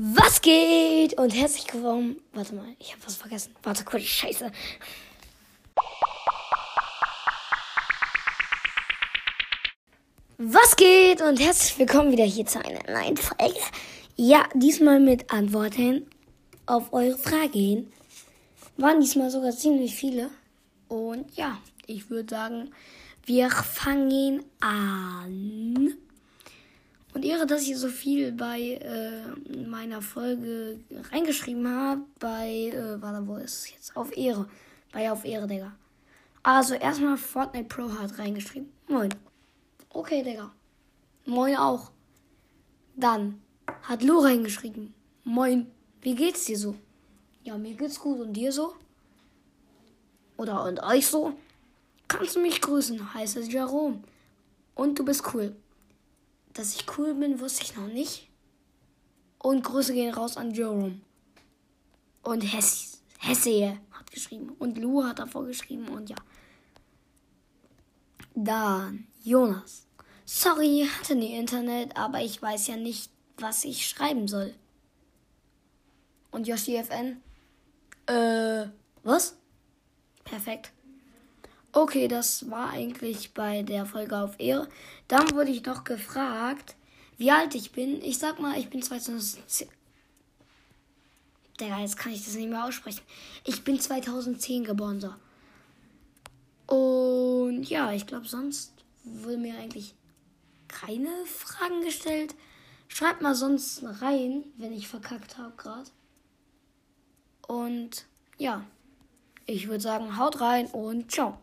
Was geht? Und herzlich willkommen. Warte mal, ich habe was vergessen. Warte kurz, scheiße. Was geht? Und herzlich willkommen wieder hier zu einer neuen Folge. Ja, diesmal mit Antworten auf eure Fragen. Waren diesmal sogar ziemlich viele. Und ja, ich würde sagen, wir fangen an. Und Ehre, dass ich so viel bei äh, meiner Folge reingeschrieben habe. Bei, äh, warte, wo ist es jetzt? Auf Ehre. Bei Auf Ehre, Digga. Also erstmal Fortnite Pro hat reingeschrieben. Moin. Okay, Digga. Moin auch. Dann hat Lu reingeschrieben. Moin. Wie geht's dir so? Ja, mir geht's gut. Und dir so? Oder und euch so? Kannst du mich grüßen? Heiße Jerome. Und du bist cool. Dass ich cool bin, wusste ich noch nicht. Und Grüße gehen raus an Jerome. Und Hesse, Hesse hat geschrieben. Und Lu hat davor geschrieben. Und ja. Dann Jonas. Sorry, hatte nie Internet, aber ich weiß ja nicht, was ich schreiben soll. Und Yoshi FN? Äh, was? Perfekt. Okay, das war eigentlich bei der Folge auf Ehre. Dann wurde ich noch gefragt, wie alt ich bin. Ich sag mal, ich bin 2010. Digga, jetzt kann ich das nicht mehr aussprechen. Ich bin 2010 geboren, so. Und ja, ich glaube, sonst wurde mir eigentlich keine Fragen gestellt. Schreibt mal sonst rein, wenn ich verkackt habe gerade. Und ja, ich würde sagen, haut rein und ciao.